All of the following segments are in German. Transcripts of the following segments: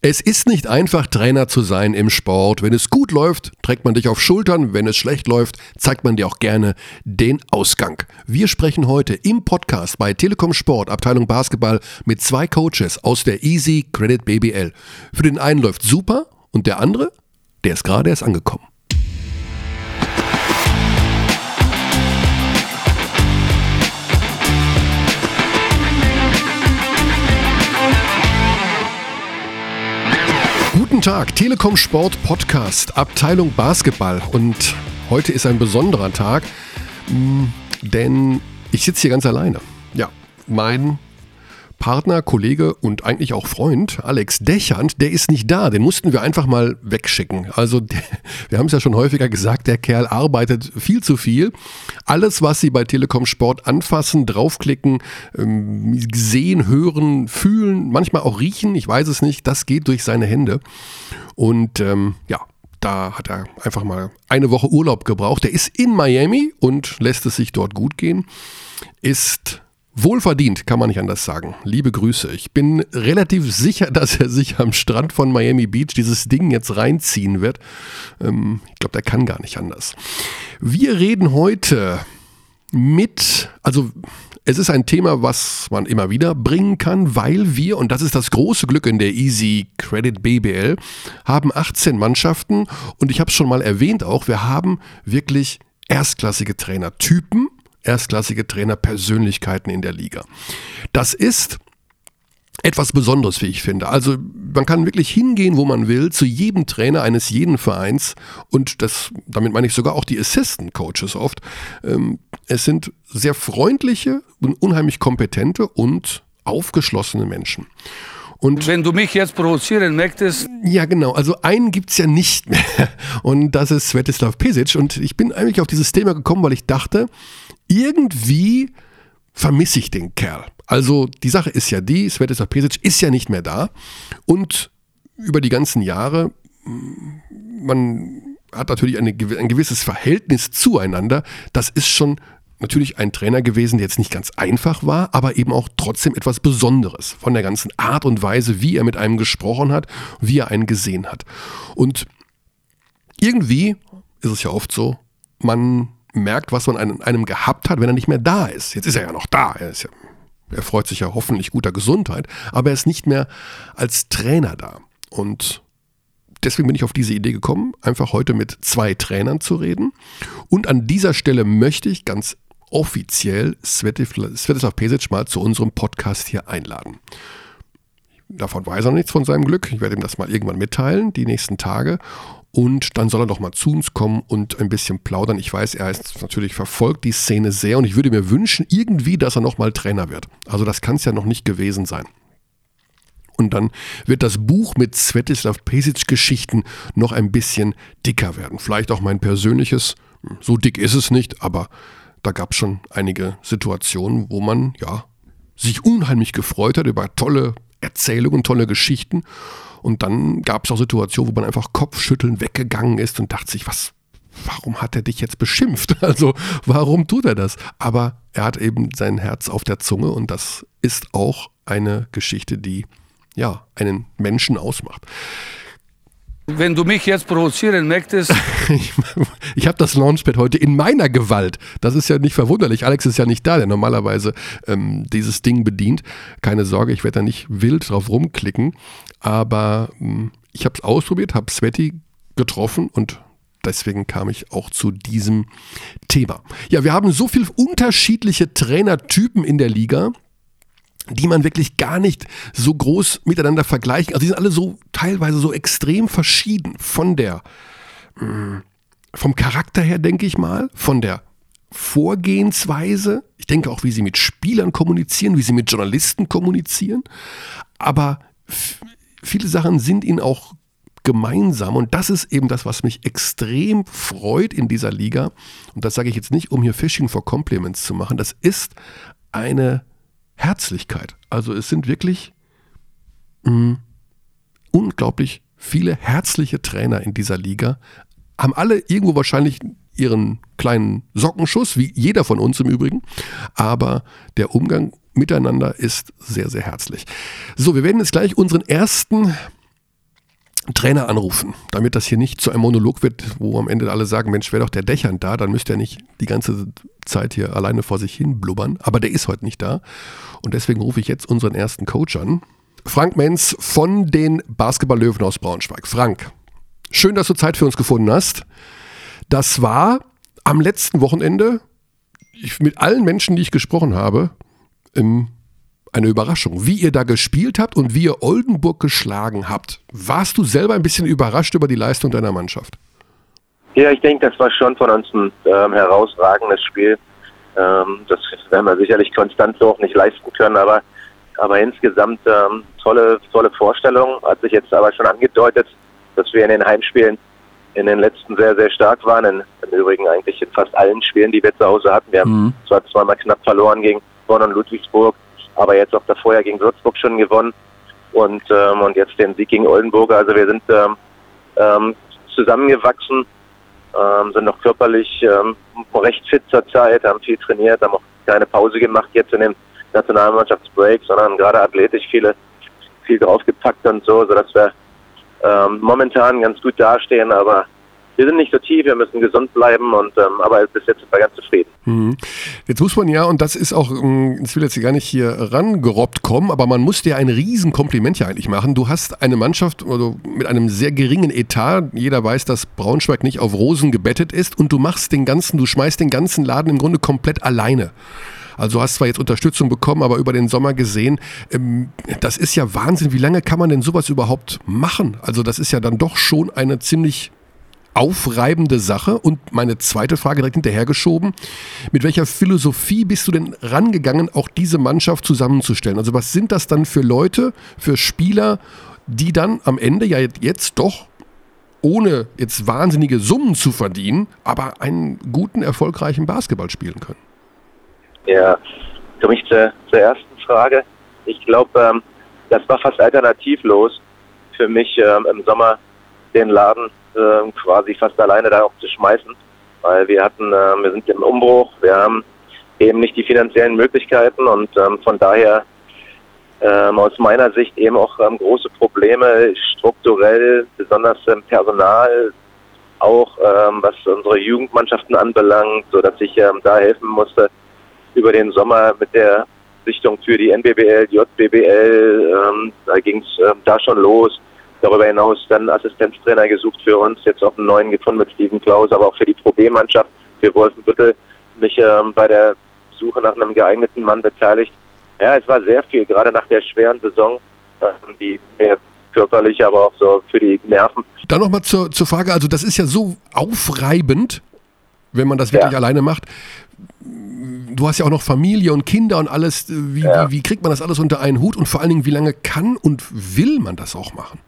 Es ist nicht einfach, Trainer zu sein im Sport. Wenn es gut läuft, trägt man dich auf Schultern. Wenn es schlecht läuft, zeigt man dir auch gerne den Ausgang. Wir sprechen heute im Podcast bei Telekom Sport, Abteilung Basketball, mit zwei Coaches aus der Easy Credit BBL. Für den einen läuft super und der andere, der ist gerade erst angekommen. Guten Tag, Telekom Sport Podcast, Abteilung Basketball. Und heute ist ein besonderer Tag, denn ich sitze hier ganz alleine. Ja, mein Partner, Kollege und eigentlich auch Freund, Alex Dechand, der ist nicht da. Den mussten wir einfach mal wegschicken. Also, der, wir haben es ja schon häufiger gesagt, der Kerl arbeitet viel zu viel. Alles, was Sie bei Telekom Sport anfassen, draufklicken, ähm, sehen, hören, fühlen, manchmal auch riechen, ich weiß es nicht, das geht durch seine Hände. Und ähm, ja, da hat er einfach mal eine Woche Urlaub gebraucht. Er ist in Miami und lässt es sich dort gut gehen. Ist Wohlverdient, kann man nicht anders sagen. Liebe Grüße. Ich bin relativ sicher, dass er sich am Strand von Miami Beach dieses Ding jetzt reinziehen wird. Ähm, ich glaube, der kann gar nicht anders. Wir reden heute mit, also es ist ein Thema, was man immer wieder bringen kann, weil wir, und das ist das große Glück in der Easy Credit BBL, haben 18 Mannschaften und ich habe es schon mal erwähnt auch, wir haben wirklich erstklassige Trainertypen erstklassige Trainerpersönlichkeiten in der Liga. Das ist etwas Besonderes, wie ich finde. Also man kann wirklich hingehen, wo man will, zu jedem Trainer eines jeden Vereins und das, damit meine ich sogar auch die Assistant Coaches oft. Ähm, es sind sehr freundliche und unheimlich kompetente und aufgeschlossene Menschen. Und wenn du mich jetzt provozieren möchtest. Ja, genau. Also einen gibt es ja nicht mehr. Und das ist Svetislav Pesic. Und ich bin eigentlich auf dieses Thema gekommen, weil ich dachte, irgendwie vermisse ich den Kerl. Also die Sache ist ja die, Svetislav Pesic ist ja nicht mehr da. Und über die ganzen Jahre, man hat natürlich eine, ein gewisses Verhältnis zueinander. Das ist schon natürlich ein Trainer gewesen, der jetzt nicht ganz einfach war, aber eben auch trotzdem etwas Besonderes von der ganzen Art und Weise, wie er mit einem gesprochen hat, wie er einen gesehen hat. Und irgendwie ist es ja oft so, man merkt, was man an einem gehabt hat, wenn er nicht mehr da ist. Jetzt ist er ja noch da. Er, ja, er freut sich ja hoffentlich guter Gesundheit, aber er ist nicht mehr als Trainer da. Und deswegen bin ich auf diese Idee gekommen, einfach heute mit zwei Trainern zu reden. Und an dieser Stelle möchte ich ganz offiziell Svetislav Pesic mal zu unserem Podcast hier einladen. Davon weiß er nichts von seinem Glück. Ich werde ihm das mal irgendwann mitteilen, die nächsten Tage. Und dann soll er doch mal zu uns kommen und ein bisschen plaudern. Ich weiß, er ist natürlich verfolgt die Szene sehr und ich würde mir wünschen, irgendwie, dass er nochmal Trainer wird. Also das kann es ja noch nicht gewesen sein. Und dann wird das Buch mit Svetislav Pesic Geschichten noch ein bisschen dicker werden. Vielleicht auch mein persönliches, so dick ist es nicht, aber da gab es schon einige Situationen, wo man ja sich unheimlich gefreut hat über tolle Erzählungen, tolle Geschichten. Und dann gab es auch Situationen, wo man einfach kopfschütteln weggegangen ist und dachte sich, was, warum hat er dich jetzt beschimpft? Also warum tut er das? Aber er hat eben sein Herz auf der Zunge und das ist auch eine Geschichte, die ja einen Menschen ausmacht. Wenn du mich jetzt provozieren möchtest. ich, ich habe das Launchpad heute in meiner Gewalt. Das ist ja nicht verwunderlich. Alex ist ja nicht da, der normalerweise ähm, dieses Ding bedient. Keine Sorge, ich werde da nicht wild drauf rumklicken. Aber ähm, ich habe es ausprobiert, habe Sveti getroffen und deswegen kam ich auch zu diesem Thema. Ja, wir haben so viele unterschiedliche Trainertypen in der Liga die man wirklich gar nicht so groß miteinander vergleichen. Also die sind alle so teilweise so extrem verschieden von der mm, vom Charakter her, denke ich mal, von der Vorgehensweise. Ich denke auch, wie sie mit Spielern kommunizieren, wie sie mit Journalisten kommunizieren. Aber viele Sachen sind ihnen auch gemeinsam und das ist eben das, was mich extrem freut in dieser Liga. Und das sage ich jetzt nicht, um hier Fishing for Compliments zu machen. Das ist eine Herzlichkeit. Also es sind wirklich mh, mm, unglaublich viele herzliche Trainer in dieser Liga, haben alle irgendwo wahrscheinlich ihren kleinen Sockenschuss, wie jeder von uns im Übrigen, aber der Umgang miteinander ist sehr, sehr herzlich. So, wir werden jetzt gleich unseren ersten Trainer anrufen, damit das hier nicht zu einem Monolog wird, wo am Ende alle sagen, Mensch, wäre doch der Dächern da, dann müsste er nicht die ganze Zeit hier alleine vor sich hin blubbern. Aber der ist heute nicht da. Und deswegen rufe ich jetzt unseren ersten Coach an. Frank Menz von den Basketball-Löwen aus Braunschweig. Frank, schön, dass du Zeit für uns gefunden hast. Das war am letzten Wochenende ich, mit allen Menschen, die ich gesprochen habe, im eine Überraschung, wie ihr da gespielt habt und wie ihr Oldenburg geschlagen habt. Warst du selber ein bisschen überrascht über die Leistung deiner Mannschaft? Ja, ich denke, das war schon von uns ein ähm, herausragendes Spiel. Ähm, das werden wir sicherlich konstant so auch nicht leisten können, aber, aber insgesamt ähm, tolle, tolle Vorstellung. Hat sich jetzt aber schon angedeutet, dass wir in den Heimspielen in den letzten sehr, sehr stark waren. In, Im Übrigen eigentlich in fast allen Spielen, die wir zu Hause hatten. Wir haben mhm. zwar zweimal knapp verloren gegen Bonn und Ludwigsburg, aber jetzt auch davor ja gegen Würzburg schon gewonnen und, ähm, und jetzt den Sieg gegen Oldenburg. Also wir sind ähm, ähm, zusammengewachsen, ähm, sind noch körperlich ähm, recht fit zur Zeit, haben viel trainiert, haben auch keine Pause gemacht jetzt in dem Nationalmannschaftsbreak, sondern gerade athletisch viele viel draufgepackt und so, sodass wir ähm, momentan ganz gut dastehen, aber wir sind nicht so tief, wir müssen gesund bleiben und ähm, aber bis jetzt sind wir ganz zufrieden. Mhm. Jetzt muss man ja, und das ist auch, ähm, ich will jetzt hier gar nicht hier rangerobbt kommen, aber man muss dir ein Riesenkompliment ja eigentlich machen. Du hast eine Mannschaft also mit einem sehr geringen Etat. Jeder weiß, dass Braunschweig nicht auf Rosen gebettet ist und du machst den ganzen, du schmeißt den ganzen Laden im Grunde komplett alleine. Also hast zwar jetzt Unterstützung bekommen, aber über den Sommer gesehen, ähm, das ist ja Wahnsinn. Wie lange kann man denn sowas überhaupt machen? Also das ist ja dann doch schon eine ziemlich aufreibende Sache. Und meine zweite Frage direkt hinterhergeschoben. Mit welcher Philosophie bist du denn rangegangen, auch diese Mannschaft zusammenzustellen? Also was sind das dann für Leute, für Spieler, die dann am Ende ja jetzt doch ohne jetzt wahnsinnige Summen zu verdienen, aber einen guten, erfolgreichen Basketball spielen können? Ja, für mich zur, zur ersten Frage. Ich glaube, ähm, das war fast alternativlos für mich ähm, im Sommer den Laden äh, quasi fast alleine da auch zu schmeißen, weil wir hatten, äh, wir sind im Umbruch, wir haben eben nicht die finanziellen Möglichkeiten und ähm, von daher ähm, aus meiner Sicht eben auch ähm, große Probleme strukturell, besonders im Personal, auch ähm, was unsere Jugendmannschaften anbelangt, so dass ich ähm, da helfen musste über den Sommer mit der Sichtung für die NBBL, JBBL, ähm, da ging es ähm, da schon los darüber hinaus dann Assistenztrainer gesucht für uns, jetzt auch einen neuen gefunden mit Steven Klaus, aber auch für die Pro B-Mannschaft, für Wolfenbüttel, mich ähm, bei der Suche nach einem geeigneten Mann beteiligt. Ja, es war sehr viel, gerade nach der schweren Saison, äh, die mehr körperlich, aber auch so für die Nerven. Dann nochmal zur, zur Frage, also das ist ja so aufreibend, wenn man das wirklich ja. alleine macht. Du hast ja auch noch Familie und Kinder und alles. Wie, ja. wie, wie kriegt man das alles unter einen Hut und vor allen Dingen, wie lange kann und will man das auch machen?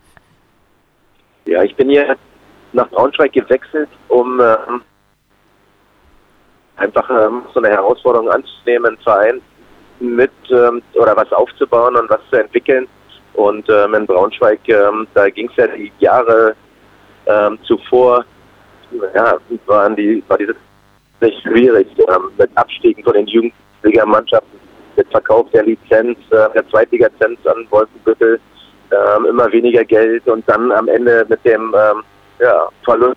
Ja, ich bin hier nach Braunschweig gewechselt, um ähm, einfach ähm, so eine Herausforderung anzunehmen, einen Verein mit ähm, oder was aufzubauen und was zu entwickeln. Und ähm, in Braunschweig, ähm, da ging es ja die Jahre ähm, zuvor, ja, waren die, war diese nicht schwierig ähm, mit Abstiegen von den Jugendligamannschaften, mit Verkauf der Lizenz, äh, der Zweitlizenz an Wolfenbüttel, ähm, immer weniger Geld und dann am Ende mit dem ähm, ja, Verlust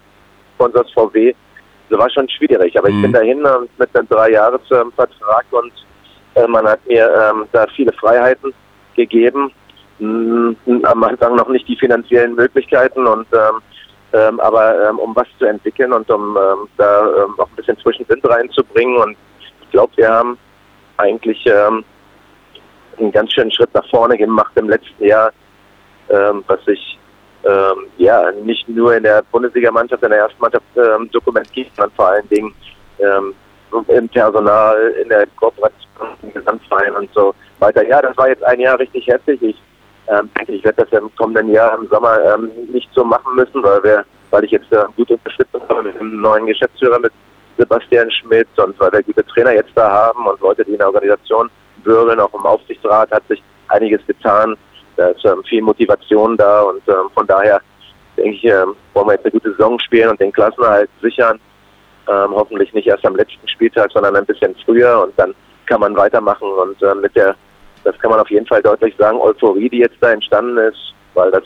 von das VW. Das war schon schwierig, aber mhm. ich bin mhm. dahin äh, mit einem Drei-Jahres-Vertrag und äh, man hat mir ähm, da viele Freiheiten gegeben. Mhm, am Anfang noch nicht die finanziellen Möglichkeiten und ähm, ähm, aber ähm, um was zu entwickeln und um ähm, da ähm, auch ein bisschen Zwischenwind reinzubringen und ich glaube, wir haben eigentlich ähm, einen ganz schönen Schritt nach vorne gemacht im letzten Jahr ähm, was sich ähm, ja nicht nur in der Bundesligamannschaft, in der ersten Mannschaft ähm, dokumentiert, sondern vor allen Dingen ähm, im Personal, in der Kooperation, im Gesamtverein und so weiter. Ja, das war jetzt ein Jahr richtig heftig. Ich ähm, denke, ich werde das im kommenden Jahr im Sommer ähm, nicht so machen müssen, weil wir, weil ich jetzt äh, gute Unterstützung habe mit dem neuen Geschäftsführer, mit Sebastian Schmidt und weil wir gute Trainer jetzt da haben und Leute, die in der Organisation wirbeln, auch im Aufsichtsrat hat sich einiges getan. Da ist ähm, viel Motivation da und ähm, von daher denke ich, ähm, wollen wir jetzt eine gute Saison spielen und den Klassenerhalt sichern. Ähm, hoffentlich nicht erst am letzten Spieltag, sondern ein bisschen früher und dann kann man weitermachen und äh, mit der, das kann man auf jeden Fall deutlich sagen, Euphorie, die jetzt da entstanden ist, weil das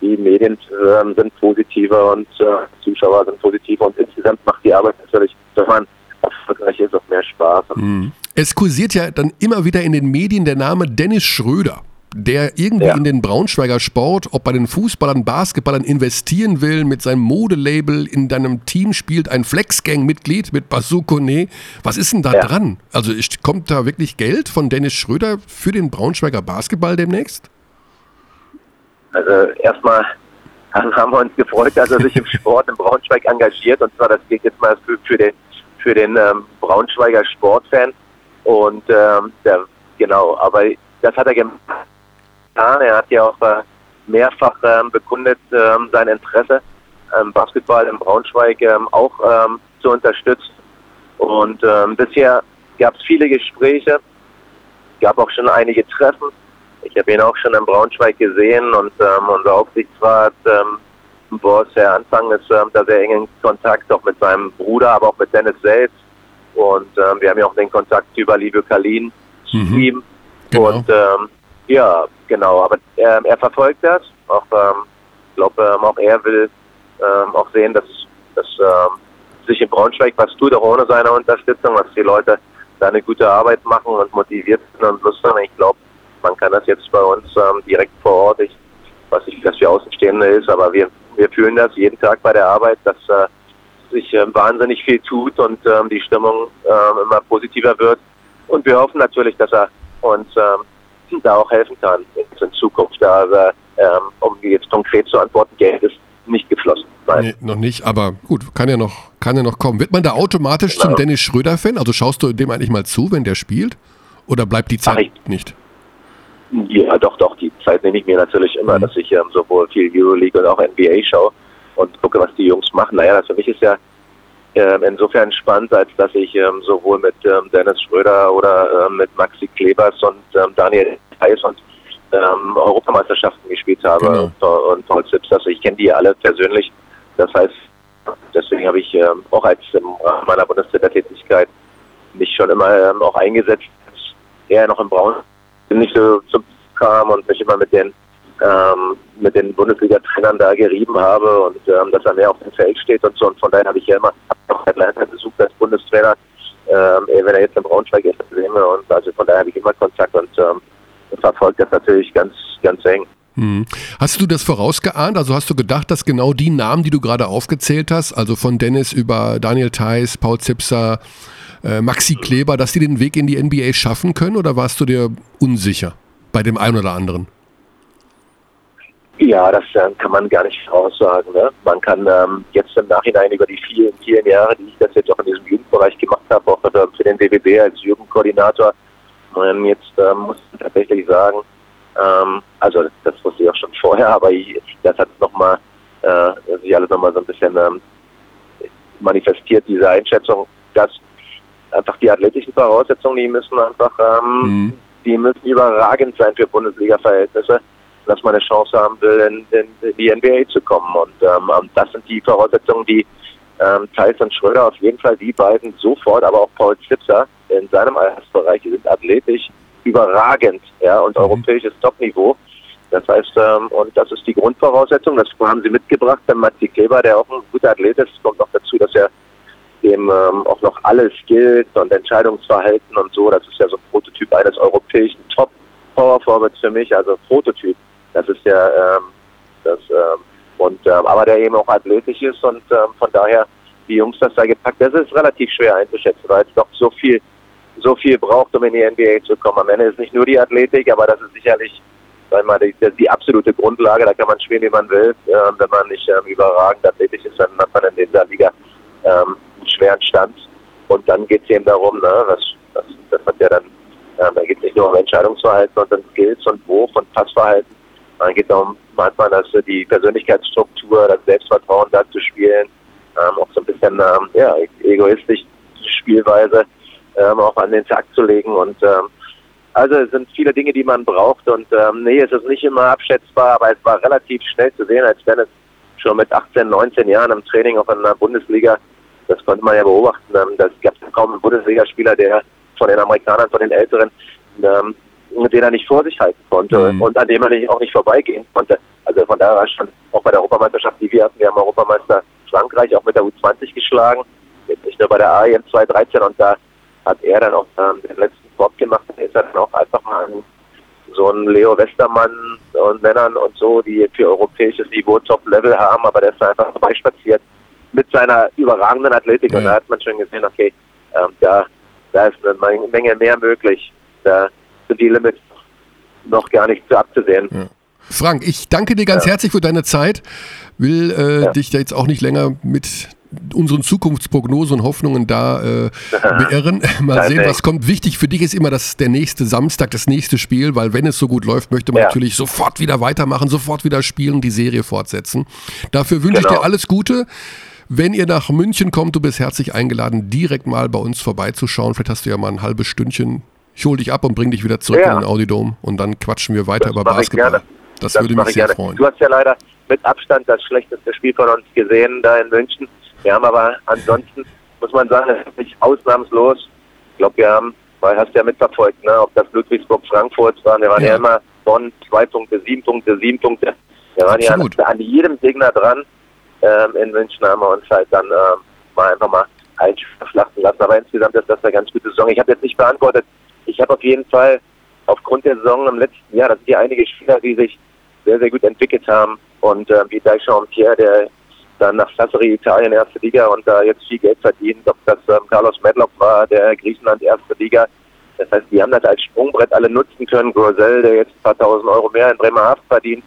die Medien äh, sind positiver und äh, Zuschauer sind positiver und insgesamt macht die Arbeit natürlich, wenn man erfolgreich ist, auch mehr Spaß. Mhm. Es kursiert ja dann immer wieder in den Medien der Name Dennis Schröder der irgendwie ja. in den Braunschweiger Sport, ob bei den Fußballern, Basketballern investieren will, mit seinem Modelabel in deinem Team spielt, ein Flexgang-Mitglied mit Basukone. Was ist denn da ja. dran? Also kommt da wirklich Geld von Dennis Schröder für den Braunschweiger Basketball demnächst? Also erstmal haben wir uns gefreut, dass er sich im Sport in Braunschweig engagiert. Und zwar, das geht jetzt mal für, für den, für den ähm, Braunschweiger Sportfan. Und ähm, der, genau, aber das hat er gemacht getan. Er hat ja auch äh, mehrfach ähm, bekundet ähm, sein Interesse, ähm, Basketball in Braunschweig auch zu unterstützen. Und bisher gab es viele Gespräche, gab auch schon einige Treffen. Ich habe ihn auch schon in Braunschweig gesehen und ähm, unser Aufsichtsrat ähm, Boss Herr Anfang ist ähm, da sehr eng in Kontakt, auch mit seinem Bruder, aber auch mit Dennis selbst. Und ähm, wir haben ja auch den Kontakt über Livio Kalin mhm. zu ihm. Genau. Und ähm, ja, genau. Aber ähm, er verfolgt das. Auch, ähm, glaube, ähm, auch er will ähm, auch sehen, dass, dass ähm, sich in Braunschweig was tut, auch ohne seine Unterstützung, dass die Leute da eine gute Arbeit machen und motiviert sind und Lust haben. Ich glaube, man kann das jetzt bei uns ähm, direkt vor Ort. Ich weiß nicht, wie das für Außenstehende ist, aber wir, wir fühlen das jeden Tag bei der Arbeit, dass äh, sich äh, wahnsinnig viel tut und ähm, die Stimmung äh, immer positiver wird. Und wir hoffen natürlich, dass er uns ähm, da auch helfen kann in Zukunft. Aber ähm, um jetzt konkret zu antworten, Geld ist nicht geflossen. Nee, noch nicht, aber gut, kann ja noch, kann ja noch kommen. Wird man da automatisch genau. zum Dennis Schröder-Fan? Also schaust du dem eigentlich mal zu, wenn der spielt? Oder bleibt die Zeit Ach, nicht? Ja, doch, doch, die Zeit nehme ich mir natürlich immer, mhm. dass ich ähm, sowohl viel Euroleague und auch NBA schaue und gucke, was die Jungs machen. Naja, das für mich ist ja ähm, insofern spannend, als dass ich ähm, sowohl mit ähm, Dennis Schröder oder ähm, mit Maxi Klebers und ähm, Daniel Heiß und ähm, Europameisterschaften gespielt habe genau. und Paul Zips. Also ich kenne die alle persönlich. Das heißt, deswegen habe ich ähm, auch als im Rahmen meiner Bundestrainer-Tätigkeit mich schon immer ähm, auch eingesetzt, als er noch im Braun nicht so zum kam und mich immer mit den ähm, mit den Bundesliga-Trainern da gerieben habe und ähm, dass er mehr auf dem Feld steht und so. Und von daher habe ich ja immer auch Atlanta besucht als Bundestrainer, ähm, wenn er jetzt in Braunschweig ist, und also von daher habe ich immer Kontakt und ähm, verfolgt das natürlich ganz, ganz eng. Hm. Hast du das vorausgeahnt? Also hast du gedacht, dass genau die Namen, die du gerade aufgezählt hast, also von Dennis über Daniel Theiss, Paul Zipser, äh, Maxi Kleber, dass die den Weg in die NBA schaffen können oder warst du dir unsicher bei dem einen oder anderen? Ja, das äh, kann man gar nicht voraussagen. Ne? Man kann ähm, jetzt im Nachhinein über die vielen, vielen Jahre, die ich das jetzt auch in diesem Jugendbereich gemacht habe, auch für den DWB als Jugendkoordinator, ähm, jetzt ähm, muss ich tatsächlich sagen, ähm, also das wusste ich auch schon vorher, aber ich, das hat nochmal, äh, sich alles nochmal so ein bisschen ähm, manifestiert, diese Einschätzung, dass einfach die athletischen Voraussetzungen, die müssen einfach, ähm, mhm. die müssen überragend sein für Bundesliga-Verhältnisse dass man eine Chance haben will, in, in die NBA zu kommen. Und ähm, das sind die Voraussetzungen, die ähm, Tyson Schröder auf jeden Fall die beiden sofort, aber auch Paul Zipser in seinem Altersbereich, die sind athletisch überragend, ja, und mhm. europäisches Topniveau. Das heißt, ähm, und das ist die Grundvoraussetzung, das haben sie mitgebracht. Dann Matti Kleber, der auch ein guter Athlet ist, kommt noch dazu, dass er dem ähm, auch noch alles gilt und Entscheidungsverhalten und so. Das ist ja so ein Prototyp eines europäischen Top-Power-Forwards für mich, also Prototyp. Das ist ja ähm, das ähm, und ähm, aber der eben auch athletisch ist und ähm, von daher die Jungs das da gepackt. Das ist relativ schwer einzuschätzen, weil es doch so viel so viel braucht, um in die NBA zu kommen. Am Ende ist nicht nur die Athletik, aber das ist sicherlich wir, die, die absolute Grundlage. Da kann man spielen, wie man will. Ähm, wenn man nicht ähm, überragend athletisch ist, dann hat man in dieser Liga ähm, einen schweren Stand. Und dann geht es eben darum, ne, das, das, das hat ja dann, ähm, da geht es nicht nur um Entscheidungsverhalten dann Skills und Wurf und Passverhalten, es auch manchmal dass die Persönlichkeitsstruktur, das Selbstvertrauen da zu spielen, ähm, auch so ein bisschen ähm, ja, egoistisch Spielweise ähm, auch an den Tag zu legen. Und ähm, also es sind viele Dinge, die man braucht. Und ähm, nee, es ist nicht immer abschätzbar, aber es war relativ schnell zu sehen, als wenn es schon mit 18, 19 Jahren im Training auch in der Bundesliga, das konnte man ja beobachten, ähm, das gab kaum einen Bundesligaspieler, der von den Amerikanern, von den Älteren, ähm, den er nicht vor sich halten konnte Mhm. und an dem er nicht, auch nicht vorbeigehen konnte. Also von daher war schon auch bei der Europameisterschaft, die wir hatten, wir haben Europameister Frankreich auch mit der U20 geschlagen, jetzt nicht nur bei der AEM 2013 und da hat er dann auch ähm, den letzten Sport gemacht, da ist er dann auch einfach mal an so ein Leo Westermann und Männern und so, die für europäisches Niveau Top-Level haben, aber der ist einfach vorbeispaziert mit seiner überragenden Athletik Ja. und da hat man schon gesehen, okay, ähm, da, da ist eine Menge- Menge mehr möglich. Da die Limits noch gar nicht zu abzusehen. Frank, ich danke dir ganz herzlich für deine Zeit. Will äh, Ja. dich da jetzt auch nicht länger mit unseren Zukunftsprognosen und Hoffnungen da äh, beirren. Mal sehen, was kommt. Wichtig für dich ist immer das der nächste Samstag, das nächste Spiel, weil wenn es so gut läuft, möchte man Ja. natürlich sofort wieder weitermachen, sofort wieder spielen, die Serie fortsetzen. Dafür wünsche ich Genau. dir alles Gute. Wenn ihr nach München kommt, du bist herzlich eingeladen, direkt mal bei uns vorbeizuschauen. Vielleicht hast du ja mal ein halbes Stündchen. Ich hol dich ab und bring dich wieder zurück Ja. in den Audidom und dann quatschen wir weiter Das über Basketball. Das, Das würde mich ich sehr gerne. freuen. Du hast ja leider mit Abstand das schlechteste Spiel von uns gesehen da in München. Wir haben aber ansonsten, muss man sagen, nicht ausnahmslos. Ich glaube, wir haben, weil hast du ja mitverfolgt, ne, ob das Ludwigsburg-Frankfurt war, wir waren ja. Ja. immer Bonn, zwei Punkte, sieben Punkte, sieben Punkte. Wir waren Absolut. ja an, an jedem Gegner dran. Ähm, in München haben wir uns halt dann ähm, mal einfach mal einschlachten lassen. Aber insgesamt ist das eine ganz gute Saison. Ich habe jetzt nicht beantwortet. Ich habe auf jeden Fall aufgrund der Saison im letzten Jahr, das sind ja einige Spieler, die sich sehr, sehr gut entwickelt haben. Und äh, wie Daishan Pierre, der dann nach Sassari Italien erste Liga und da jetzt viel Geld verdient, ob das ähm, Carlos Medlock war, der Griechenland erste Liga. Das heißt, die haben das als Sprungbrett alle nutzen können. Grosel, der jetzt ein paar tausend Euro mehr in Bremerhaven verdient.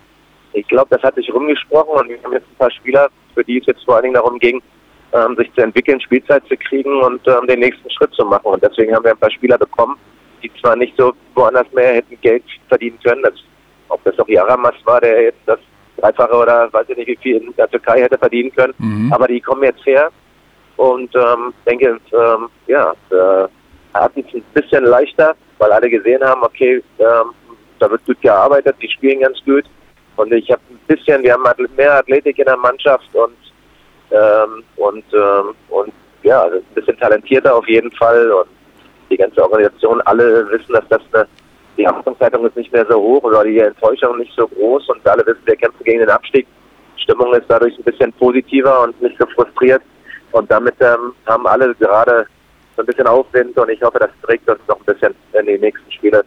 Ich glaube, das hat sich rumgesprochen und wir haben jetzt ein paar Spieler, für die es jetzt vor allen Dingen darum ging, ähm, sich zu entwickeln, Spielzeit zu kriegen und ähm, den nächsten Schritt zu machen. Und deswegen haben wir ein paar Spieler bekommen, die zwar nicht so woanders mehr hätten Geld verdienen können, das, ob das auch Jaramas war, der jetzt das Dreifache oder weiß ich nicht, wie viel in der Türkei hätte verdienen können, Mhm. aber die kommen jetzt her und ähm, denke, ähm, ja, äh, hatten es ein bisschen leichter, weil alle gesehen haben, okay, ähm, da wird gut gearbeitet, die spielen ganz gut und ich habe ein bisschen, wir haben mehr Athletik in der Mannschaft und ähm, und ähm, und ja, also ein bisschen talentierter auf jeden Fall und die ganze Organisation, alle wissen, dass das eine die Erwartungshaltung ist nicht mehr so hoch oder die Enttäuschung nicht so groß und alle wissen, wir kämpfen gegen den Abstieg. Stimmung ist dadurch ein bisschen positiver und nicht so frustriert. Und damit ähm, haben alle gerade so ein bisschen Aufwind und ich hoffe, das trägt uns noch ein bisschen in die nächsten Spiele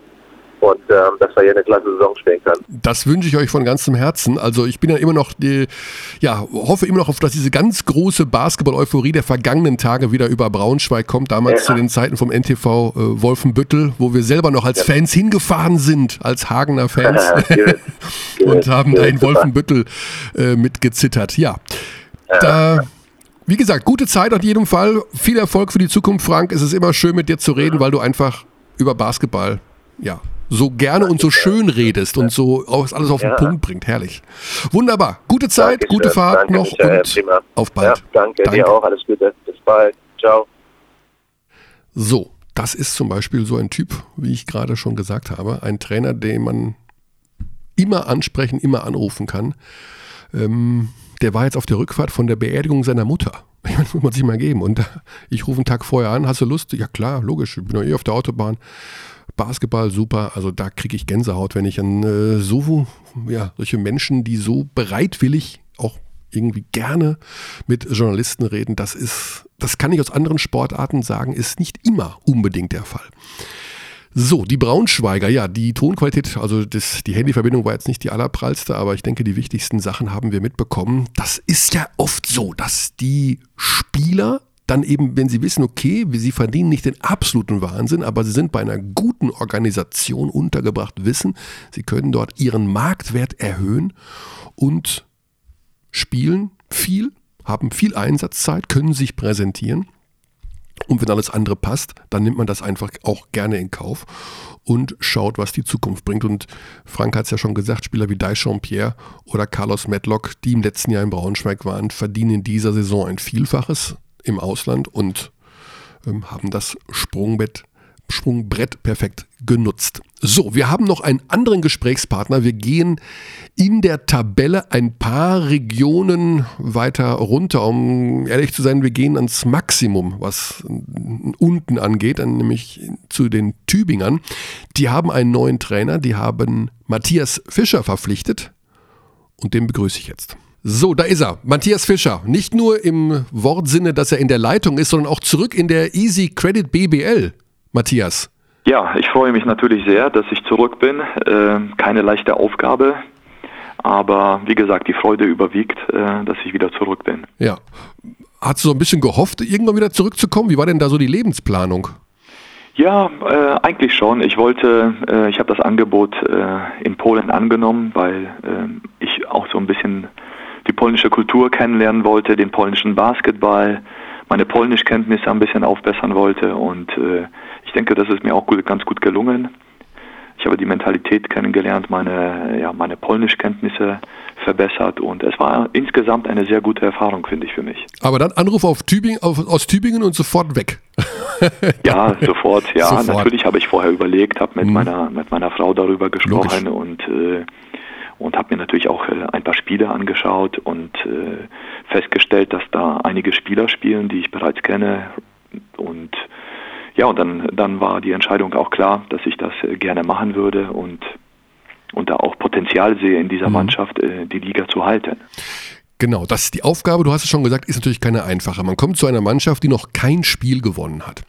und ähm, dass wir hier eine klasse Saison spielen können. Das wünsche ich euch von ganzem Herzen. Also ich bin ja immer noch, die, ja, hoffe immer noch auf, dass diese ganz große Basketball-Euphorie der vergangenen Tage wieder über Braunschweig kommt. Damals Ja. zu den Zeiten vom NTV äh, Wolfenbüttel, wo wir selber noch als Fans hingefahren sind, als Hagener Fans. Und haben da in. Wolfenbüttel äh, mitgezittert. Ja, da, wie gesagt, gute Zeit auf jeden Fall. Viel Erfolg für die Zukunft, Frank. Es ist immer schön mit dir zu reden, weil du einfach über Basketball, ja, so gerne und so schön redest und so alles auf den Ja. Punkt bringt. Herrlich. Wunderbar. Gute Zeit, Dankeschön. gute Fahrt Danke, noch Michael, und prima. auf bald. Ja, danke, dir auch. Alles Gute. Bis bald. Ciao. So, das ist zum Beispiel so ein Typ, wie ich gerade schon gesagt habe, ein Trainer, den man immer ansprechen, immer anrufen kann. Ähm, der war jetzt auf der Rückfahrt von der Beerdigung seiner Mutter. Ich meine, Das muss man sich mal geben. Und ich rufe einen Tag vorher an, hast du Lust? Ja klar, logisch, ich bin doch eh auf der Autobahn. Basketball, super. Also da kriege ich Gänsehaut, wenn ich an äh, so, ja, solche Menschen, die so bereitwillig auch irgendwie gerne mit Journalisten reden, das ist, das kann ich aus anderen Sportarten sagen, ist nicht immer unbedingt der Fall. So, die Braunschweiger, ja, die Tonqualität, also das, die Handyverbindung war jetzt nicht die allerprallste, aber ich denke, die wichtigsten Sachen haben wir mitbekommen. Das ist ja oft so, dass die Spieler dann eben, wenn sie wissen, okay, sie verdienen nicht den absoluten Wahnsinn, aber sie sind bei einer guten Organisation untergebracht, wissen, sie können dort ihren Marktwert erhöhen und spielen viel, haben viel Einsatzzeit, können sich präsentieren. Und wenn alles andere passt, dann nimmt man das einfach auch gerne in Kauf und schaut, was die Zukunft bringt. Und Frank hat es ja schon gesagt, Spieler wie Daishon Pierre oder Carlos Medlock, die im letzten Jahr in Braunschweig waren, verdienen in dieser Saison ein Vielfaches im Ausland und ähm, haben das Sprungbrett Absprungbrett perfekt genutzt. So, wir haben noch einen anderen Gesprächspartner. Wir gehen in der Tabelle ein paar Regionen weiter runter. Um ehrlich zu sein, wir gehen ans Maximum, was unten angeht, nämlich zu den Tübingern. Die haben einen neuen Trainer, die haben Matthias Fischer verpflichtet und den begrüße ich jetzt. So, da ist er. Matthias Fischer. Nicht nur im Wortsinne, dass er in der Leitung ist, sondern auch zurück in der Easy Credit BBL. Matthias. Ja, ich freue mich natürlich sehr, dass ich zurück bin. Äh, keine leichte Aufgabe, aber wie gesagt, die Freude überwiegt, äh, dass ich wieder zurück bin. Ja. Hast du so ein bisschen gehofft, irgendwann wieder zurückzukommen? Wie war denn da so die Lebensplanung? Ja, äh, eigentlich schon. Ich wollte, äh, ich habe das Angebot äh, in Polen angenommen, weil äh, ich auch so ein bisschen die polnische Kultur kennenlernen wollte, den polnischen Basketball, meine Polnischkenntnisse ein bisschen aufbessern wollte und äh, ich denke, das ist mir auch gut, ganz gut gelungen. Ich habe die Mentalität kennengelernt, meine, ja, meine Polnischkenntnisse verbessert und es war insgesamt eine sehr gute Erfahrung, finde ich, für mich. Aber dann Anruf auf Tübingen, auf, aus Tübingen und sofort weg. ja, sofort, ja. Sofort. Natürlich habe ich vorher überlegt, habe mit, mhm. meiner, mit meiner Frau darüber gesprochen Logisch. und äh, und habe mir natürlich auch äh, ein paar Spiele angeschaut und äh, festgestellt, dass da einige Spieler spielen, die ich bereits kenne und ja, und dann, dann war die Entscheidung auch klar, dass ich das äh, gerne machen würde und, und da auch Potenzial sehe in dieser mhm. Mannschaft, die Liga zu halten. Genau, das ist die Aufgabe, du hast es schon gesagt, ist natürlich keine einfache. Man kommt zu einer Mannschaft, die noch kein Spiel gewonnen hat.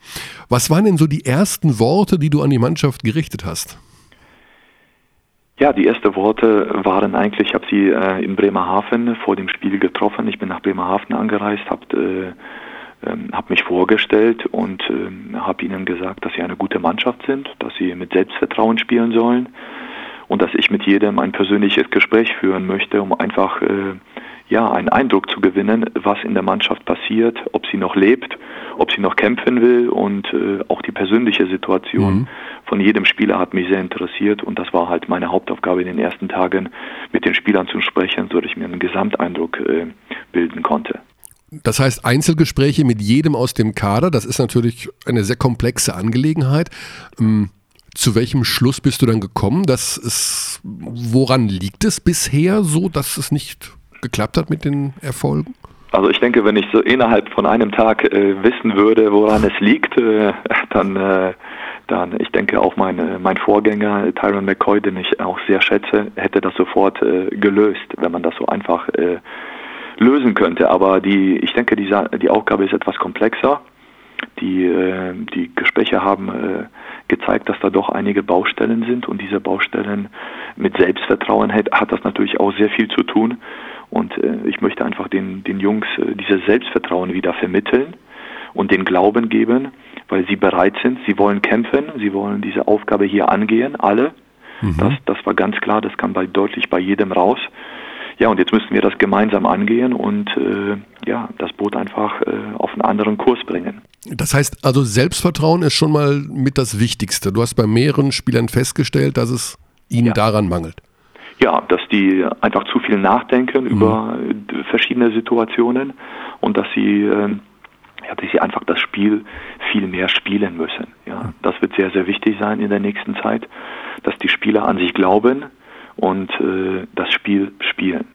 Was waren denn so die ersten Worte, die du an die Mannschaft gerichtet hast? Ja, die ersten Worte waren eigentlich, ich habe sie äh, in Bremerhaven vor dem Spiel getroffen. Ich bin nach Bremerhaven angereist, habe äh, äh, hab mich vorgestellt und äh, habe ihnen gesagt, dass sie eine gute Mannschaft sind, dass sie mit Selbstvertrauen spielen sollen und dass ich mit jedem ein persönliches Gespräch führen möchte, um einfach äh, ja, einen Eindruck zu gewinnen, was in der Mannschaft passiert, ob sie noch lebt, ob sie noch kämpfen will und äh, auch die persönliche Situation mhm. von jedem Spieler hat mich sehr interessiert und das war halt meine Hauptaufgabe in den ersten Tagen, mit den Spielern zu sprechen, so dass ich mir einen Gesamteindruck äh, bilden konnte. Das heißt, Einzelgespräche mit jedem aus dem Kader, das ist natürlich eine sehr komplexe Angelegenheit. Ähm zu welchem Schluss bist du dann gekommen? Das ist, woran liegt es bisher so, dass es nicht geklappt hat mit den Erfolgen? Also ich denke, wenn ich so innerhalb von einem Tag äh, wissen würde, woran es liegt, äh, dann, äh, dann, ich denke auch mein, äh, mein Vorgänger Tyron McCoy, den ich auch sehr schätze, hätte das sofort äh, gelöst, wenn man das so einfach äh, lösen könnte. Aber die, ich denke, die, die Aufgabe ist etwas komplexer. Die, die Gespräche haben gezeigt, dass da doch einige Baustellen sind und diese Baustellen mit Selbstvertrauen hat, hat das natürlich auch sehr viel zu tun. Und äh, ich möchte einfach den, den Jungs äh, dieses Selbstvertrauen wieder vermitteln und den Glauben geben, weil sie bereit sind, sie wollen kämpfen, sie wollen diese Aufgabe hier angehen, alle. Mhm. Das, das war ganz klar, das kam bei, deutlich bei jedem raus. Ja, und jetzt müssen wir das gemeinsam angehen und äh, ja, das Boot einfach äh, auf einen anderen Kurs bringen. Das heißt also, Selbstvertrauen ist schon mal mit das Wichtigste. Du hast bei mehreren Spielern festgestellt, dass es ihnen ja. daran mangelt. Ja, dass die einfach zu viel nachdenken mhm. über verschiedene Situationen und dass sie, äh, ja, dass sie einfach das Spiel viel mehr spielen müssen. Ja, das wird sehr, sehr wichtig sein in der nächsten Zeit, dass die Spieler an sich glauben und äh, das Spiel spielen.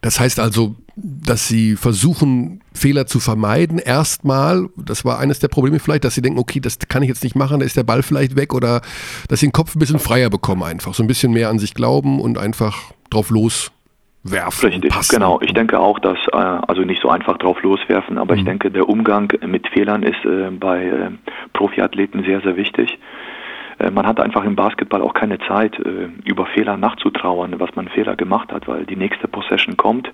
Das heißt also, dass sie versuchen, Fehler zu vermeiden. Erstmal, das war eines der Probleme vielleicht, dass sie denken, okay, das kann ich jetzt nicht machen, da ist der Ball vielleicht weg oder dass sie den Kopf ein bisschen freier bekommen einfach. So ein bisschen mehr an sich glauben und einfach drauf loswerfen. Richtig, passen. genau. Ich denke auch, dass, äh, also nicht so einfach drauf loswerfen, aber mhm. ich denke, der Umgang mit Fehlern ist äh, bei äh, Profiathleten sehr, sehr wichtig. Äh, man hat einfach im Basketball auch keine Zeit, äh, über Fehler nachzutrauern, was man Fehler gemacht hat, weil die nächste Possession kommt.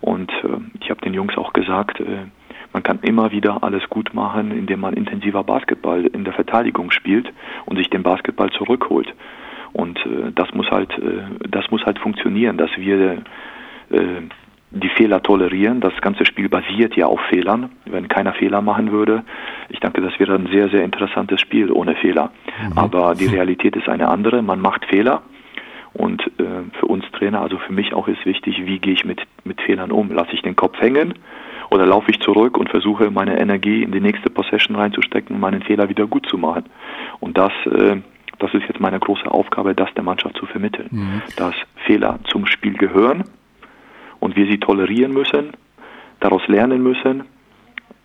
Und äh, ich habe den Jungs auch gesagt, man kann immer wieder alles gut machen, indem man intensiver Basketball in der Verteidigung spielt und sich den Basketball zurückholt. Und das muss halt, das muss halt funktionieren, dass wir die Fehler tolerieren. Das ganze Spiel basiert ja auf Fehlern. Wenn keiner Fehler machen würde, ich denke, das wäre ein sehr, sehr interessantes Spiel ohne Fehler. Mhm. Aber die Realität ist eine andere. Man macht Fehler. Und äh, für uns Trainer, also für mich auch ist wichtig, wie gehe ich mit, mit Fehlern um? Lasse ich den Kopf hängen oder laufe ich zurück und versuche meine Energie in die nächste Possession reinzustecken, um meinen Fehler wieder gut zu machen. Und das, äh, das ist jetzt meine große Aufgabe, das der Mannschaft zu vermitteln, mhm. dass Fehler zum Spiel gehören und wir sie tolerieren müssen, daraus lernen müssen,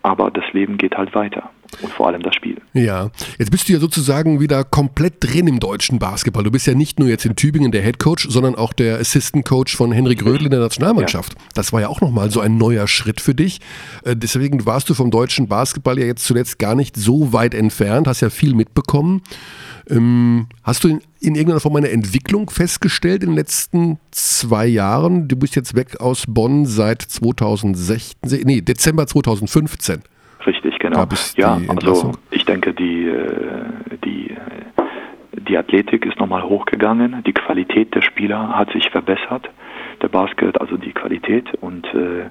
aber das Leben geht halt weiter und vor allem das Spiel. Ja, jetzt bist du ja sozusagen wieder komplett drin im deutschen Basketball. Du bist ja nicht nur jetzt in Tübingen der Head Coach, sondern auch der Assistant Coach von Henrik Rödel in der Nationalmannschaft. Ja. Das war ja auch nochmal so ein neuer Schritt für dich. Äh, deswegen warst du vom deutschen Basketball ja jetzt zuletzt gar nicht so weit entfernt, hast ja viel mitbekommen. Ähm, hast du in, in, irgendeiner Form eine Entwicklung festgestellt in den letzten zwei Jahren? Du bist jetzt weg aus Bonn seit 2016, nee, Dezember 2015. Richtig, genau. Ja, also ich denke, die, äh, die, die Athletik ist nochmal hochgegangen, die Qualität der Spieler hat sich verbessert, der Basket, also die Qualität und äh,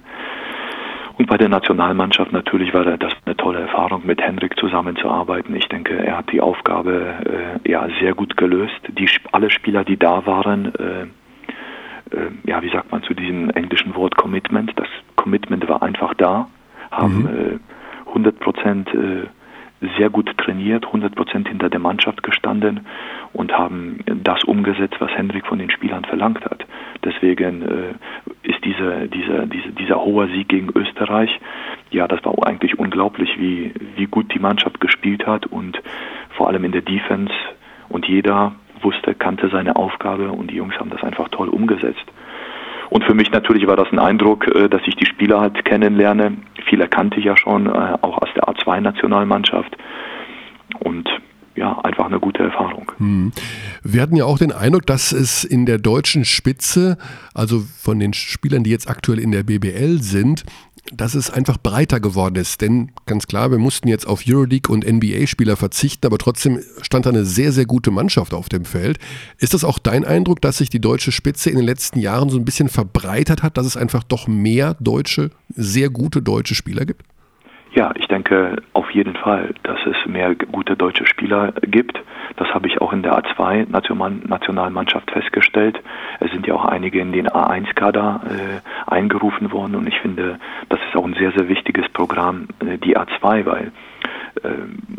und bei der Nationalmannschaft natürlich war das eine tolle Erfahrung, mit Henrik zusammenzuarbeiten. Ich denke, er hat die Aufgabe äh, ja sehr gut gelöst. Die alle Spieler, die da waren, äh, äh, ja, wie sagt man zu diesem englischen Wort Commitment? Das Commitment war einfach da, haben mhm. 100 Prozent äh, sehr gut trainiert, 100 Prozent hinter der Mannschaft gestanden und haben das umgesetzt, was Hendrik von den Spielern verlangt hat. Deswegen äh, ist diese, diese, diese, dieser hohe Sieg gegen Österreich, ja, das war eigentlich unglaublich, wie, wie gut die Mannschaft gespielt hat und vor allem in der Defense und jeder wusste, kannte seine Aufgabe und die Jungs haben das einfach toll umgesetzt. Und für mich natürlich war das ein Eindruck, äh, dass ich die Spieler halt kennenlerne. Viele kannte ich ja schon, äh, auch aus der A2-Nationalmannschaft. Und ja, einfach eine gute Erfahrung. Hm. Wir hatten ja auch den Eindruck, dass es in der deutschen Spitze, also von den Spielern, die jetzt aktuell in der BBL sind, dass es einfach breiter geworden ist. Denn ganz klar, wir mussten jetzt auf Euroleague und NBA-Spieler verzichten, aber trotzdem stand da eine sehr, sehr gute Mannschaft auf dem Feld. Ist das auch dein Eindruck, dass sich die deutsche Spitze in den letzten Jahren so ein bisschen verbreitert hat, dass es einfach doch mehr deutsche, sehr gute deutsche Spieler gibt? Ja, ich denke auf jeden Fall, dass es mehr gute deutsche Spieler gibt. Das habe ich auch in der A2-Nationalmannschaft festgestellt. Es sind ja auch einige in den A1-Kader äh, eingerufen worden und ich finde, das ist auch ein sehr, sehr wichtiges Programm, äh, die A2, weil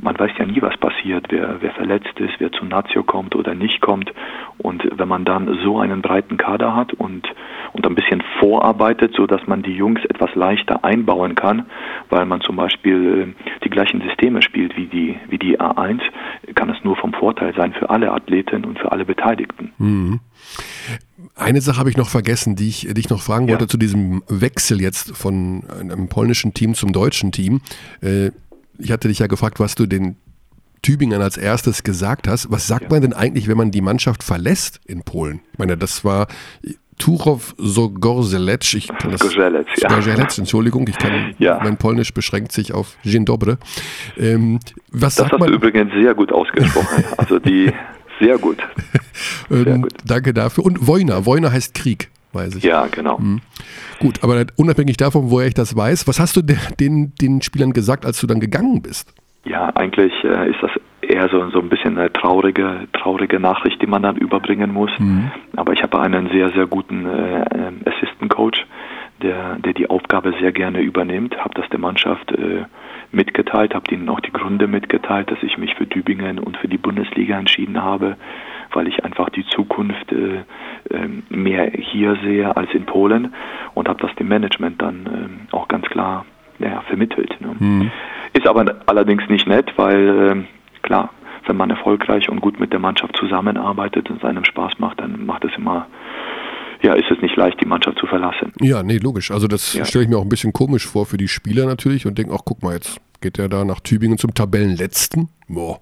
man weiß ja nie, was passiert, wer, wer verletzt ist, wer zu Nazio kommt oder nicht kommt. Und wenn man dann so einen breiten Kader hat und, und ein bisschen vorarbeitet, so dass man die Jungs etwas leichter einbauen kann, weil man zum Beispiel äh, die gleichen Systeme spielt wie die, wie die A1, kann es nur vom Vorteil sein für alle Athleten und für alle Beteiligten. Mhm. Eine Sache habe ich noch vergessen, die ich dich noch fragen wollte ja. zu diesem Wechsel jetzt von einem polnischen Team zum deutschen Team. Äh, ich hatte dich ja gefragt, was du den Tübingen als erstes gesagt hast. Was sagt ja. man denn eigentlich, wenn man die Mannschaft verlässt in Polen? Ich meine, das war Tuchow Zogorzelec. Ich kann das, Gorzelec, ja. Gorzelec, Entschuldigung, ich kann, ja. mein Polnisch beschränkt sich auf Dzień dobry. Ähm, was das sagt hast man? du übrigens sehr gut ausgesprochen. Also die, sehr gut. Sehr ähm, gut. Danke dafür. Und Wojna, Wojna heißt Krieg weiß ich. Ja, genau. Mhm. Gut, aber unabhängig davon, woher ich das weiß, was hast du den, den Spielern gesagt, als du dann gegangen bist? Ja, eigentlich äh, ist das eher so, so ein bisschen eine traurige, traurige Nachricht, die man dann überbringen muss. Mhm. Aber ich habe einen sehr, sehr guten äh, Assistant Coach, der, der die Aufgabe sehr gerne übernimmt, habe das der Mannschaft äh, mitgeteilt, habe ihnen auch die Gründe mitgeteilt, dass ich mich für Tübingen und für die Bundesliga entschieden habe, weil ich einfach die Zukunft äh, ähm, mehr hier sehe als in Polen und habe das dem Management dann äh, auch ganz klar ja, vermittelt. Ne? Mhm. Ist aber allerdings nicht nett, weil äh, klar, wenn man erfolgreich und gut mit der Mannschaft zusammenarbeitet und es einem Spaß macht, dann macht es immer ja, ist es nicht leicht, die Mannschaft zu verlassen. Ja, nee, logisch. Also das ja. stelle ich mir auch ein bisschen komisch vor für die Spieler natürlich und denke auch, guck mal, jetzt geht er da nach Tübingen zum Tabellenletzten. Boah,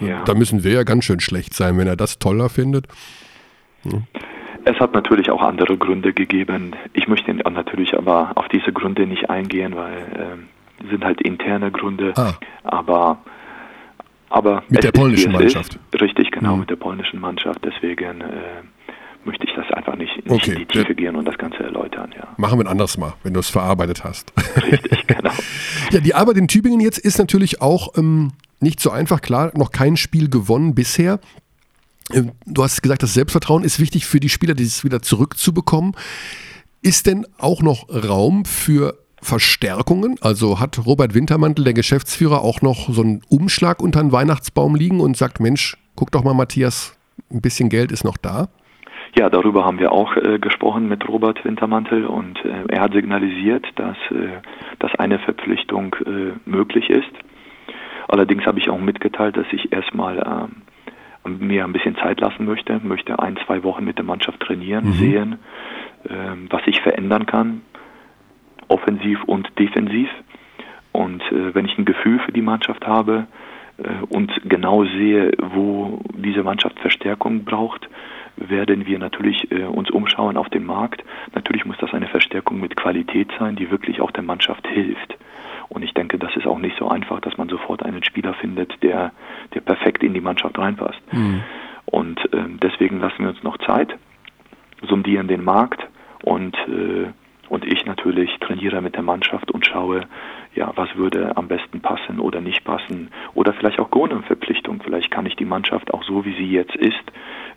ja. da müssen wir ja ganz schön schlecht sein, wenn er das toller findet. Ja. Es hat natürlich auch andere Gründe gegeben. Ich möchte natürlich aber auf diese Gründe nicht eingehen, weil äh, sind halt interne Gründe. Ah. Aber aber mit der polnischen Mannschaft. Ist. Richtig, genau, mhm. mit der polnischen Mannschaft. Deswegen äh, möchte ich das einfach nicht, nicht okay. in die Tiefe gehen und das Ganze erläutern. Ja. Machen wir ein anderes Mal, wenn du es verarbeitet hast. Richtig, genau. ja, die Arbeit in Tübingen jetzt ist natürlich auch ähm, nicht so einfach. Klar, noch kein Spiel gewonnen bisher. Ähm, du hast gesagt, das Selbstvertrauen ist wichtig für die Spieler, dieses wieder zurückzubekommen. Ist denn auch noch Raum für Verstärkungen? Also hat Robert Wintermantel, der Geschäftsführer, auch noch so einen Umschlag unter den Weihnachtsbaum liegen und sagt, Mensch, guck doch mal, Matthias, ein bisschen Geld ist noch da? Ja, darüber haben wir auch äh, gesprochen mit Robert Wintermantel und äh, er hat signalisiert, dass, äh, dass eine Verpflichtung äh, möglich ist. Allerdings habe ich auch mitgeteilt, dass ich erstmal ähm, mir ein bisschen Zeit lassen möchte, möchte ein, zwei Wochen mit der Mannschaft trainieren, mhm. sehen, ähm, was ich verändern kann, offensiv und defensiv. Und äh, wenn ich ein Gefühl für die Mannschaft habe äh, und genau sehe, wo diese Mannschaft Verstärkung braucht, werden wir natürlich äh, uns umschauen auf dem Markt. Natürlich muss das eine Verstärkung mit Qualität sein, die wirklich auch der Mannschaft hilft. Und ich denke, das ist auch nicht so einfach, dass man sofort einen Spieler findet, der, der perfekt in die Mannschaft reinpasst. Mhm. Und äh, deswegen lassen wir uns noch Zeit, sondieren den Markt und, äh, und ich natürlich trainiere mit der Mannschaft und schaue, ja, was würde am besten passen oder nicht passen. Oder vielleicht auch Gone-Verpflichtung. Vielleicht kann ich die Mannschaft auch so, wie sie jetzt ist,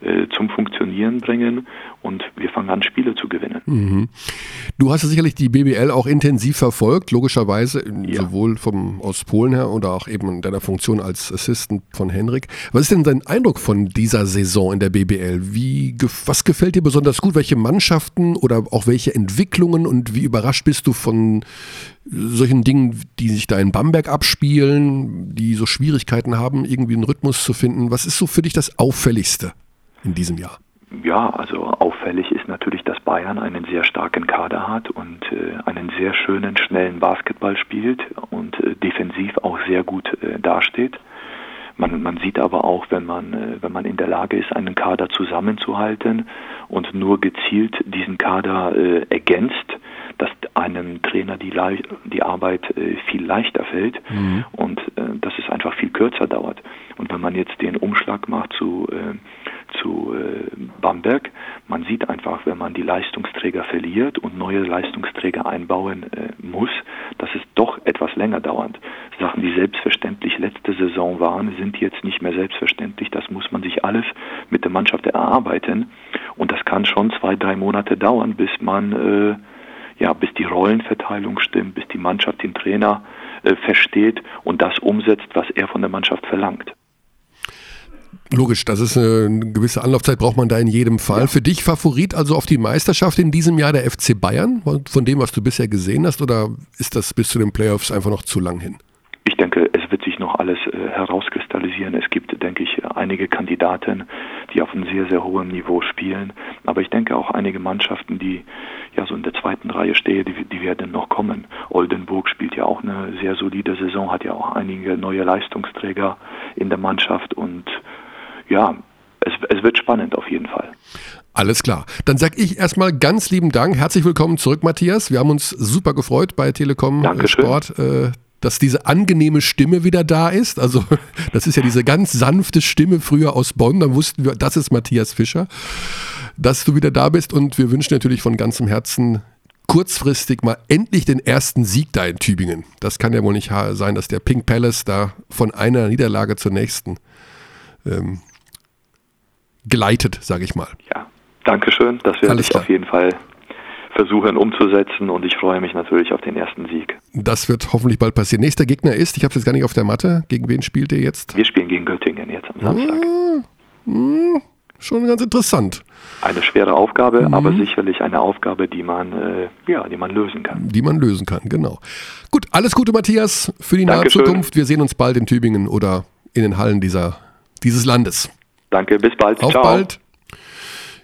äh, zum Funktionieren bringen und wir fangen an, Spiele zu gewinnen. Mhm. Du hast ja sicherlich die BBL auch intensiv verfolgt, logischerweise, ja. sowohl vom, aus Polen her oder auch eben in deiner Funktion als Assistant von Henrik. Was ist denn dein Eindruck von dieser Saison in der BBL? Wie, was gefällt dir besonders gut? Welche Mannschaften oder auch welche Entwicklungen und wie überrascht bist du von solchen Dingen, die sich da in Bamberg abspielen, die so Schwierigkeiten haben, irgendwie einen Rhythmus zu finden? Was ist so für dich das Auffälligste? In diesem Jahr? Ja, also auffällig ist natürlich, dass Bayern einen sehr starken Kader hat und äh, einen sehr schönen, schnellen Basketball spielt und äh, defensiv auch sehr gut äh, dasteht. Man, man sieht aber auch, wenn man, äh, wenn man in der Lage ist, einen Kader zusammenzuhalten und nur gezielt diesen Kader äh, ergänzt, dass einem Trainer die, die Arbeit äh, viel leichter fällt mhm. und äh, dass es einfach viel kürzer dauert. Und wenn man jetzt den Umschlag macht zu äh, zu äh, Bamberg. Man sieht einfach, wenn man die Leistungsträger verliert und neue Leistungsträger einbauen äh, muss, dass es doch etwas länger dauert. Sachen, die selbstverständlich letzte Saison waren, sind jetzt nicht mehr selbstverständlich. Das muss man sich alles mit der Mannschaft erarbeiten. Und das kann schon zwei, drei Monate dauern, bis man, äh, ja, bis die Rollenverteilung stimmt, bis die Mannschaft den Trainer äh, versteht und das umsetzt, was er von der Mannschaft verlangt. Logisch, das ist eine gewisse Anlaufzeit, braucht man da in jedem Fall. Ja. Für dich Favorit also auf die Meisterschaft in diesem Jahr der FC Bayern, von dem, was du bisher gesehen hast, oder ist das bis zu den Playoffs einfach noch zu lang hin? Ich denke, es wird sich noch alles äh, herauskristallisieren. Es gibt, denke ich, einige Kandidaten, die auf einem sehr, sehr hohen Niveau spielen. Aber ich denke auch einige Mannschaften, die ja so in der zweiten Reihe stehen, die, die werden noch kommen. Oldenburg spielt ja auch eine sehr solide Saison, hat ja auch einige neue Leistungsträger in der Mannschaft und ja, es, es wird spannend auf jeden Fall. Alles klar. Dann sage ich erstmal ganz lieben Dank. Herzlich willkommen zurück, Matthias. Wir haben uns super gefreut bei Telekom Dankeschön. Sport. Äh, dass diese angenehme Stimme wieder da ist. Also das ist ja diese ganz sanfte Stimme früher aus Bonn. Da wussten wir, das ist Matthias Fischer, dass du wieder da bist. Und wir wünschen natürlich von ganzem Herzen kurzfristig mal endlich den ersten Sieg da in Tübingen. Das kann ja wohl nicht sein, dass der Pink Palace da von einer Niederlage zur nächsten ähm, gleitet, sage ich mal. Ja, danke schön. Das werde ich auf jeden Fall versuchen umzusetzen und ich freue mich natürlich auf den ersten Sieg. Das wird hoffentlich bald passieren. Nächster Gegner ist, ich habe es jetzt gar nicht auf der Matte, gegen wen spielt ihr jetzt? Wir spielen gegen Göttingen jetzt am Samstag. Ah, mh, schon ganz interessant. Eine schwere Aufgabe, mhm. aber sicherlich eine Aufgabe, die man, äh, ja, die man lösen kann. Die man lösen kann, genau. Gut, alles Gute, Matthias, für die Dankeschön. nahe Zukunft. Wir sehen uns bald in Tübingen oder in den Hallen dieser, dieses Landes. Danke, bis bald. Auf Ciao. bald.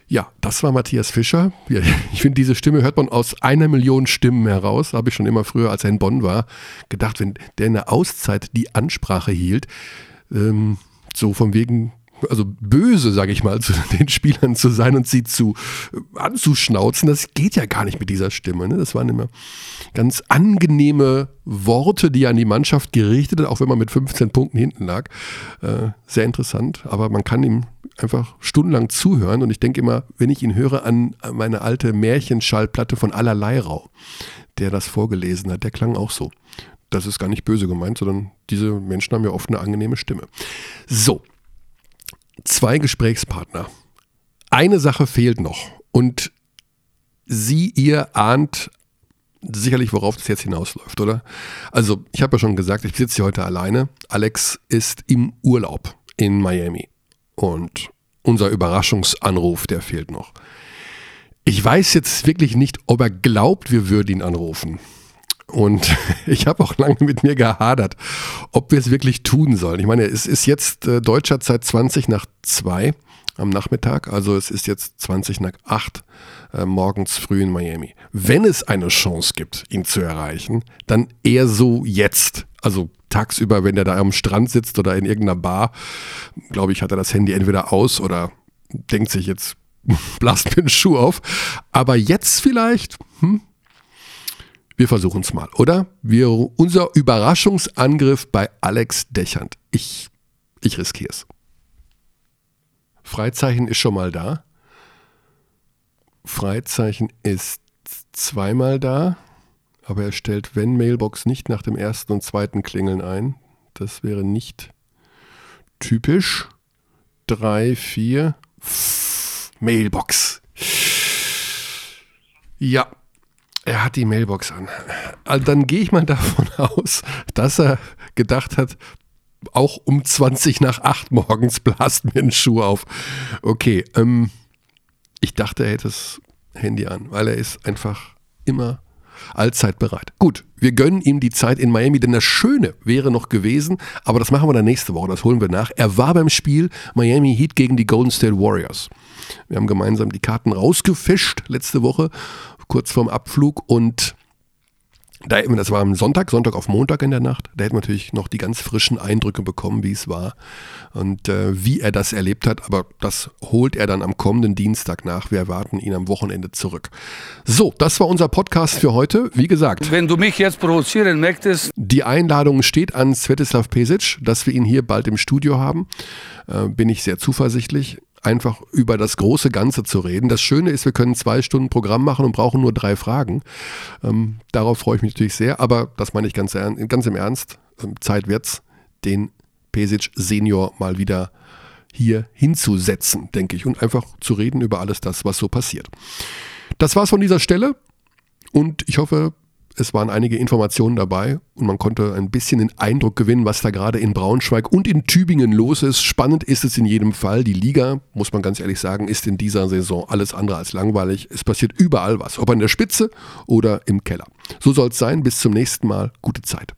Ja, das war Matthias Fischer. Ich finde, diese Stimme hört man aus einer Million Stimmen heraus. Habe ich schon immer früher, als er in Bonn war, gedacht, wenn der in der Auszeit die Ansprache hielt, ähm, so von wegen, also böse, sage ich mal, zu den Spielern zu sein und sie zu äh, anzuschnauzen, das geht ja gar nicht mit dieser Stimme. Ne? Das waren immer ganz angenehme Worte, die er an die Mannschaft gerichtet hat, auch wenn man mit 15 Punkten hinten lag. Äh, sehr interessant, aber man kann ihm einfach stundenlang zuhören und ich denke immer, wenn ich ihn höre an meine alte Märchenschallplatte von Allerleirau, der das vorgelesen hat, der klang auch so. Das ist gar nicht böse gemeint, sondern diese Menschen haben ja oft eine angenehme Stimme. So, zwei Gesprächspartner. Eine Sache fehlt noch und sie, ihr ahnt sicherlich, worauf das jetzt hinausläuft, oder? Also, ich habe ja schon gesagt, ich sitze hier heute alleine. Alex ist im Urlaub in Miami. Und unser Überraschungsanruf, der fehlt noch. Ich weiß jetzt wirklich nicht, ob er glaubt, wir würden ihn anrufen. Und ich habe auch lange mit mir gehadert, ob wir es wirklich tun sollen. Ich meine, es ist jetzt äh, deutscher Zeit 20 nach 2 am Nachmittag, also es ist jetzt 20 nach 8 äh, morgens früh in Miami. Wenn es eine Chance gibt, ihn zu erreichen, dann eher so jetzt. Also tagsüber, wenn er da am Strand sitzt oder in irgendeiner Bar, glaube ich, hat er das Handy entweder aus oder denkt sich jetzt, blast mir den Schuh auf. Aber jetzt vielleicht, hm, wir versuchen es mal, oder? Wir, unser Überraschungsangriff bei Alex Dechand. Ich, ich riskiere es. Freizeichen ist schon mal da. Freizeichen ist zweimal da, aber er stellt, wenn Mailbox, nicht nach dem ersten und zweiten Klingeln ein. Das wäre nicht typisch. Drei, vier, Mailbox. Ja, er hat die Mailbox an. Also dann gehe ich mal davon aus, dass er gedacht hat, auch um 20 nach 8 morgens blast mir ein Schuh auf. Okay, ähm, ich dachte, er hätte das Handy an, weil er ist einfach immer allzeit bereit. Gut, wir gönnen ihm die Zeit in Miami, denn das Schöne wäre noch gewesen, aber das machen wir dann nächste Woche, das holen wir nach. Er war beim Spiel Miami Heat gegen die Golden State Warriors. Wir haben gemeinsam die Karten rausgefischt letzte Woche, kurz vorm Abflug und da, das war am Sonntag, Sonntag auf Montag in der Nacht. Da hätten wir natürlich noch die ganz frischen Eindrücke bekommen, wie es war und äh, wie er das erlebt hat. Aber das holt er dann am kommenden Dienstag nach. Wir erwarten ihn am Wochenende zurück. So, das war unser Podcast für heute. Wie gesagt. Wenn du mich jetzt provozieren möchtest. Die Einladung steht an Svetislav Pesic, dass wir ihn hier bald im Studio haben. Äh, bin ich sehr zuversichtlich einfach über das große Ganze zu reden. Das Schöne ist, wir können zwei Stunden Programm machen und brauchen nur drei Fragen. Ähm, darauf freue ich mich natürlich sehr, aber das meine ich ganz, ganz im Ernst. Ähm, Zeit wird's, den Pesic Senior mal wieder hier hinzusetzen, denke ich, und einfach zu reden über alles das, was so passiert. Das war's von dieser Stelle und ich hoffe, es waren einige Informationen dabei und man konnte ein bisschen den Eindruck gewinnen, was da gerade in Braunschweig und in Tübingen los ist. Spannend ist es in jedem Fall. Die Liga, muss man ganz ehrlich sagen, ist in dieser Saison alles andere als langweilig. Es passiert überall was, ob an der Spitze oder im Keller. So soll es sein. Bis zum nächsten Mal. Gute Zeit.